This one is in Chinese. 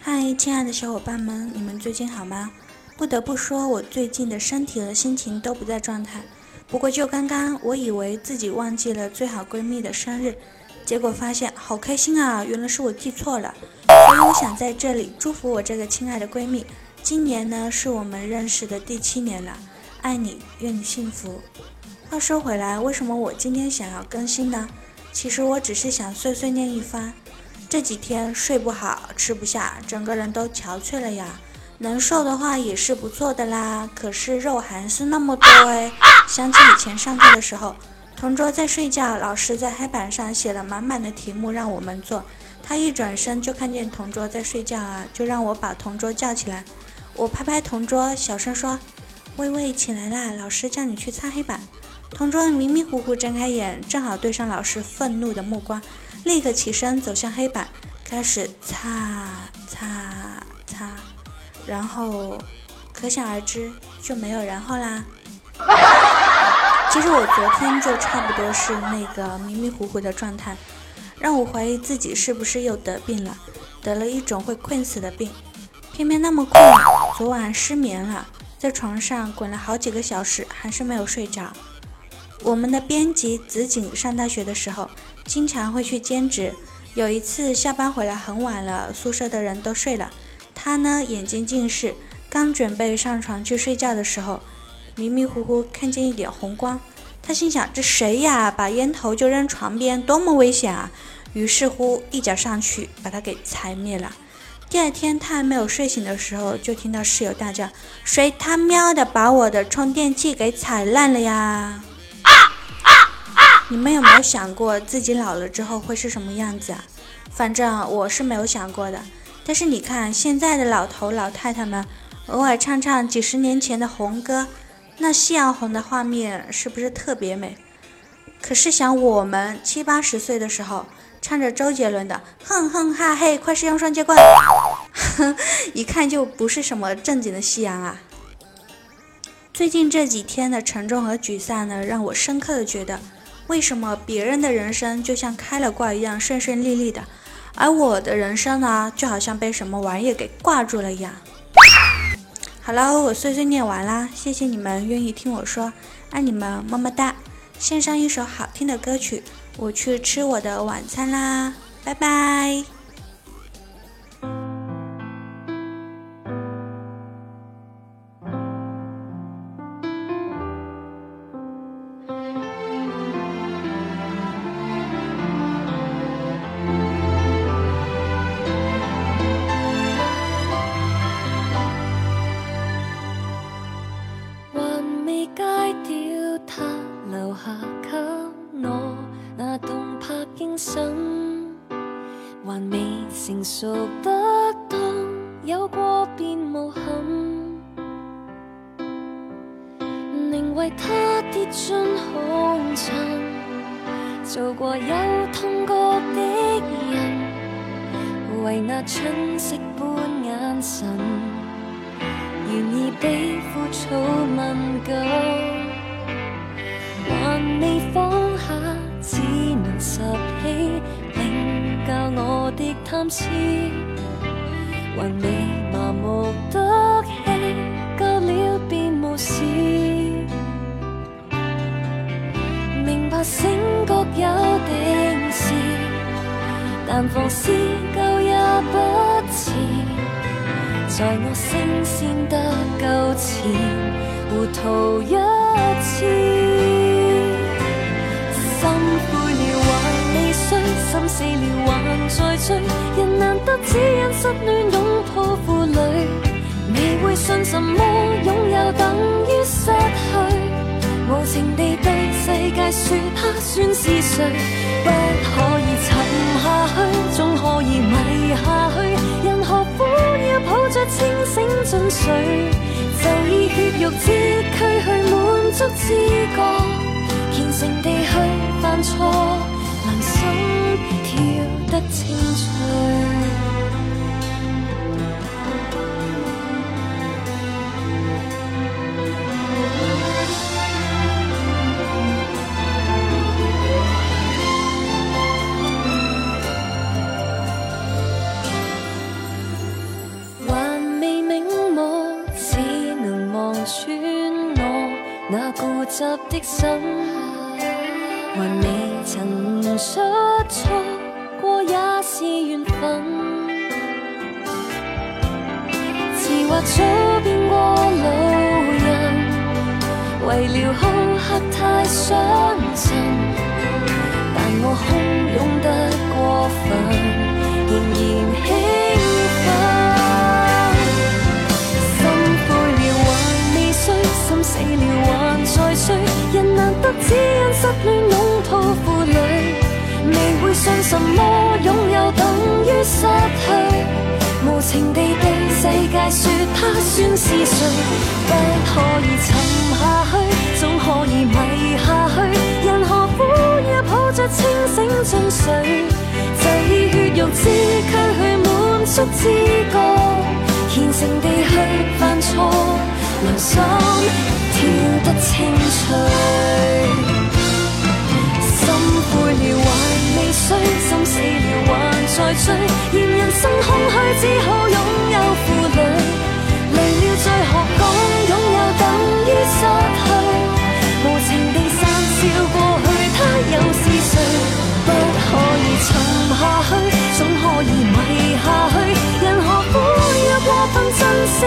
嗨，亲爱的小伙伴们，你们最近好吗？不得不说，我最近的身体和心情都不在状态。不过就刚刚，我以为自己忘记了最好闺蜜的生日，结果发现好开心啊！原来是我记错了。所以我想在这里祝福我这个亲爱的闺蜜，今年呢是我们认识的第七年了，爱你，愿你幸福。话说回来，为什么我今天想要更新呢？其实我只是想碎碎念一番。这几天睡不好，吃不下，整个人都憔悴了呀。能瘦的话也是不错的啦，可是肉还是那么多哎。想起以前上课的时候，同桌在睡觉，老师在黑板上写了满满的题目让我们做，他一转身就看见同桌在睡觉啊，就让我把同桌叫起来。我拍拍同桌，小声说：“微微起来啦，老师叫你去擦黑板。”同桌迷迷糊糊睁开眼，正好对上老师愤怒的目光，立刻起身走向黑板，开始擦擦擦，然后可想而知就没有然后啦。其实我昨天就差不多是那个迷迷糊糊的状态，让我怀疑自己是不是又得病了，得了一种会困死的病，偏偏那么困，昨晚失眠了，在床上滚了好几个小时，还是没有睡着。我们的编辑紫景上大学的时候，经常会去兼职。有一次下班回来很晚了，宿舍的人都睡了，他呢眼睛近视，刚准备上床去睡觉的时候，迷迷糊糊看见一点红光。他心想：这谁呀？把烟头就扔床边，多么危险啊！于是乎一脚上去把他给踩灭了。第二天他还没有睡醒的时候，就听到室友大叫：“谁他喵的把我的充电器给踩烂了呀？”你们有没有想过自己老了之后会是什么样子啊？反正我是没有想过的。但是你看现在的老头老太太们，偶尔唱唱几十年前的红歌，那夕阳红的画面是不是特别美？可是想我们七八十岁的时候，唱着周杰伦的《哼哼哈嘿，快使用双截棍》，一看就不是什么正经的夕阳啊。最近这几天的沉重和沮丧呢，让我深刻的觉得。为什么别人的人生就像开了挂一样顺顺利利的，而我的人生呢，就好像被什么玩意给挂住了一样？好了，我碎碎念完啦，谢谢你们愿意听我说，爱你们，么么哒！献上一首好听的歌曲，我去吃我的晚餐啦，拜拜。熟不當，有過便無憾，寧為他跌進红尘，做過有痛過的人，為那春色般眼神，願意比枯草問久。的贪痴，还未麻木得起，够了便无事。明白醒觉有定时，但放肆够也不迟。在我升仙得够前，糊涂一次。心灰了心死了还在追。人难得只因失恋拥抱负累，未会信什么拥有等于失去。无情地对世界说他算是谁？不可以沉下去，总可以迷下去。人何苦要抱着清醒进睡？就以血肉之躯去满足知觉，虔诚地去犯错，跳得清脆还未明白只能望穿我那固执的心。出错过也是缘分。似或早变过路人，为了好客太相衬，但我汹涌得过分，仍然兴奋。心灰了还未碎，心死了还在追，人难得只因失恋拥抱，信什么拥有等于失去。无情地对世界说他算是谁，不可以沉下去，总可以迷下去。人何苦要抱着清醒进睡？就以血肉之躯去满足知觉，虔诚地去犯错，良心跳得清脆。追，心死了，还在追。嫌人生空虚，只好拥有负累。累了，再学讲拥有等于失去。无情地撒笑过去，他又是谁？不可以沉下去，总可以迷下去。人何苦要过分珍惜？